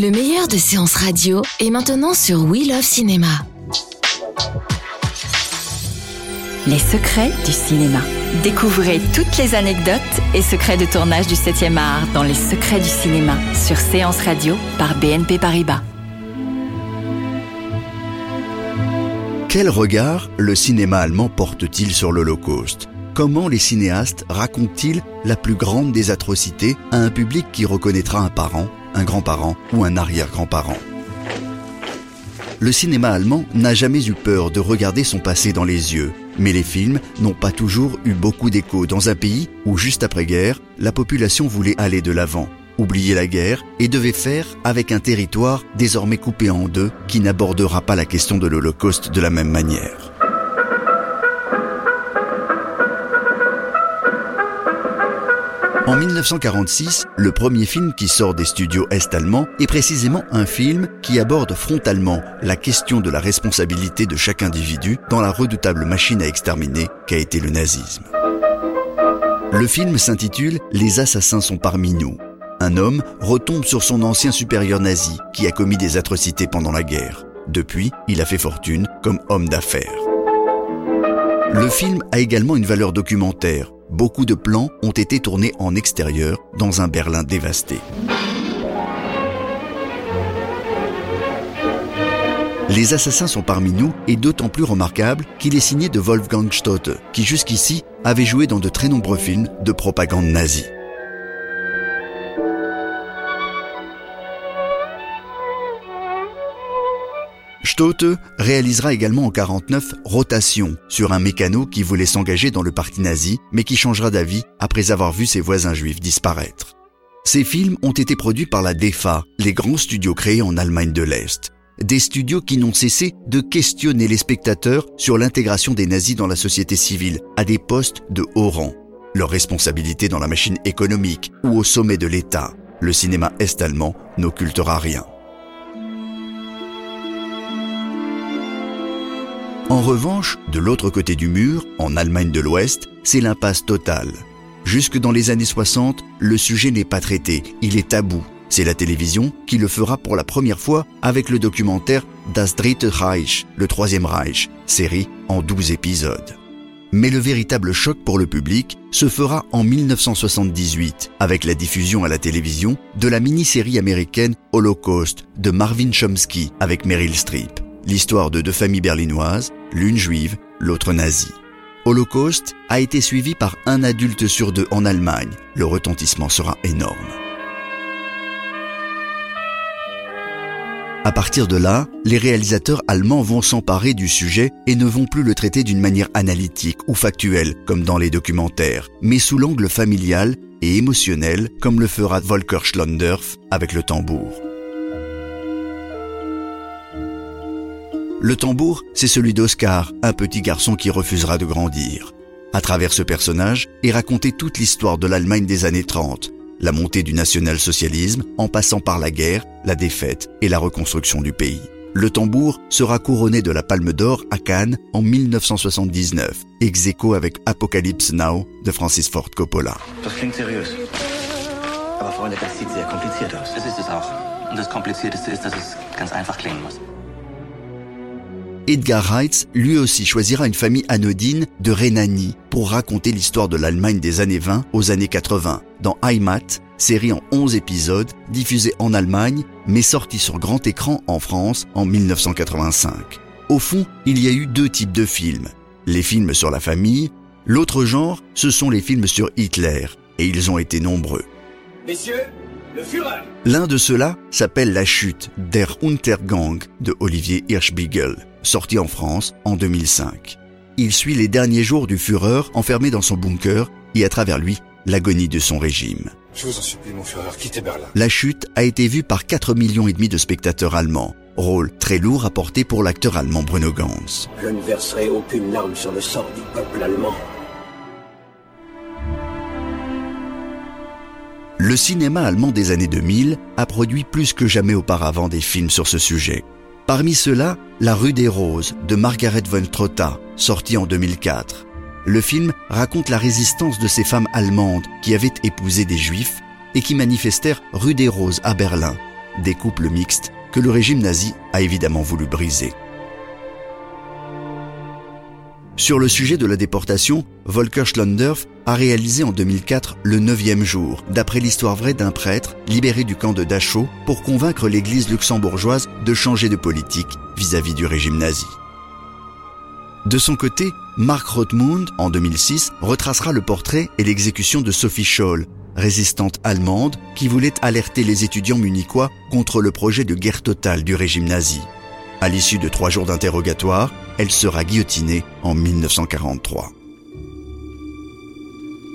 Le meilleur de séances radio est maintenant sur We Love Cinéma. Les secrets du cinéma. Découvrez toutes les anecdotes et secrets de tournage du 7e art dans Les secrets du cinéma sur Séance Radio par BNP Paribas. Quel regard le cinéma allemand porte-t-il sur l'Holocauste? Comment les cinéastes racontent-ils la plus grande des atrocités à un public qui reconnaîtra un parent, un grand-parent ou un arrière-grand-parent Le cinéma allemand n'a jamais eu peur de regarder son passé dans les yeux, mais les films n'ont pas toujours eu beaucoup d'écho dans un pays où, juste après-guerre, la population voulait aller de l'avant, oublier la guerre et devait faire avec un territoire désormais coupé en deux qui n'abordera pas la question de l'Holocauste de la même manière. En 1946, le premier film qui sort des studios est-allemands est précisément un film qui aborde frontalement la question de la responsabilité de chaque individu dans la redoutable machine à exterminer qu'a été le nazisme. Le film s'intitule Les assassins sont parmi nous. Un homme retombe sur son ancien supérieur nazi qui a commis des atrocités pendant la guerre. Depuis, il a fait fortune comme homme d'affaires. Le film a également une valeur documentaire beaucoup de plans ont été tournés en extérieur dans un Berlin dévasté. Les assassins sont parmi nous et d'autant plus remarquable qu'il est signé de Wolfgang Stotte, qui jusqu'ici avait joué dans de très nombreux films de propagande nazie. Stote réalisera également en 49 Rotation sur un mécano qui voulait s'engager dans le parti nazi mais qui changera d'avis après avoir vu ses voisins juifs disparaître. Ces films ont été produits par la DEFA, les grands studios créés en Allemagne de l'Est. Des studios qui n'ont cessé de questionner les spectateurs sur l'intégration des nazis dans la société civile à des postes de haut rang, leur responsabilité dans la machine économique ou au sommet de l'État. Le cinéma est-allemand n'occultera rien. En revanche, de l'autre côté du mur, en Allemagne de l'Ouest, c'est l'impasse totale. Jusque dans les années 60, le sujet n'est pas traité, il est tabou. C'est la télévision qui le fera pour la première fois avec le documentaire Das Dritte Reich, le Troisième Reich, série en 12 épisodes. Mais le véritable choc pour le public se fera en 1978 avec la diffusion à la télévision de la mini-série américaine Holocaust de Marvin Chomsky avec Meryl Streep l'histoire de deux familles berlinoises, l'une juive, l'autre nazie. Holocauste a été suivi par un adulte sur deux en Allemagne. Le retentissement sera énorme. À partir de là, les réalisateurs allemands vont s'emparer du sujet et ne vont plus le traiter d'une manière analytique ou factuelle comme dans les documentaires, mais sous l'angle familial et émotionnel comme le fera Volker Schlondorf avec le tambour. Le tambour, c'est celui d'Oscar, un petit garçon qui refusera de grandir. À travers ce personnage est racontée toute l'histoire de l'Allemagne des années 30, la montée du national-socialisme en passant par la guerre, la défaite et la reconstruction du pays. Le tambour sera couronné de la Palme d'Or à Cannes en 1979, ex aequo avec Apocalypse Now de Francis Ford Coppola. Das klingt seriös. Aber Freunde, das sieht sehr kompliziert aus. Das ist es auch. Und das Komplizierteste ist, dass es ganz einfach klingen muss. Edgar Reitz, lui aussi, choisira une famille anodine de Rhénanie pour raconter l'histoire de l'Allemagne des années 20 aux années 80 dans Heimat, série en 11 épisodes diffusée en Allemagne mais sortie sur grand écran en France en 1985. Au fond, il y a eu deux types de films. Les films sur la famille, l'autre genre, ce sont les films sur Hitler, et ils ont été nombreux. Messieurs, le Führer L'un de ceux-là s'appelle La chute, Der Untergang de Olivier Hirschbiegel sorti en France en 2005. Il suit les derniers jours du Führer enfermé dans son bunker, et à travers lui, l'agonie de son régime. Je vous en supplie, mon Führer, quittez Berlin. La chute a été vue par 4 millions et demi de spectateurs allemands, rôle très lourd apporté pour l'acteur allemand Bruno Ganz. Je ne verserai aucune larme sur le sort du peuple allemand. Le cinéma allemand des années 2000 a produit plus que jamais auparavant des films sur ce sujet. Parmi ceux-là, La rue des Roses de Margaret von Trotta, sorti en 2004. Le film raconte la résistance de ces femmes allemandes qui avaient épousé des juifs et qui manifestèrent rue des Roses à Berlin, des couples mixtes que le régime nazi a évidemment voulu briser. Sur le sujet de la déportation, Volker Schlondorf a réalisé en 2004 Le neuvième jour, d'après l'histoire vraie d'un prêtre libéré du camp de Dachau pour convaincre l'église luxembourgeoise de changer de politique vis-à-vis du régime nazi. De son côté, Mark Rothmund, en 2006, retracera le portrait et l'exécution de Sophie Scholl, résistante allemande qui voulait alerter les étudiants munichois contre le projet de guerre totale du régime nazi. À l'issue de trois jours d'interrogatoire, elle sera guillotinée en 1943.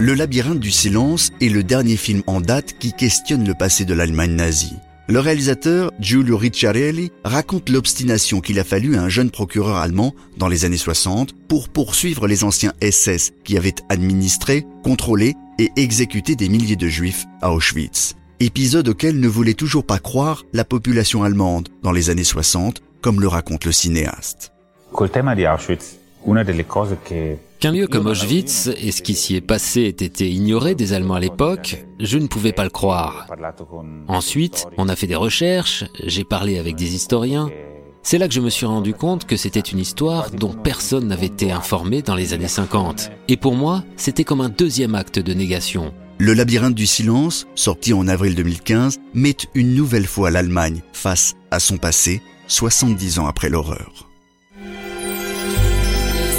Le labyrinthe du silence est le dernier film en date qui questionne le passé de l'Allemagne nazie. Le réalisateur Giulio Ricciarelli raconte l'obstination qu'il a fallu à un jeune procureur allemand dans les années 60 pour poursuivre les anciens SS qui avaient administré, contrôlé et exécuté des milliers de juifs à Auschwitz. Épisode auquel ne voulait toujours pas croire la population allemande dans les années 60, comme le raconte le cinéaste. Qu'un lieu comme Auschwitz et ce qui s'y est passé ait été ignoré des Allemands à l'époque, je ne pouvais pas le croire. Ensuite, on a fait des recherches, j'ai parlé avec des historiens. C'est là que je me suis rendu compte que c'était une histoire dont personne n'avait été informé dans les années 50. Et pour moi, c'était comme un deuxième acte de négation. Le labyrinthe du silence, sorti en avril 2015, met une nouvelle fois l'Allemagne face à son passé, 70 ans après l'horreur.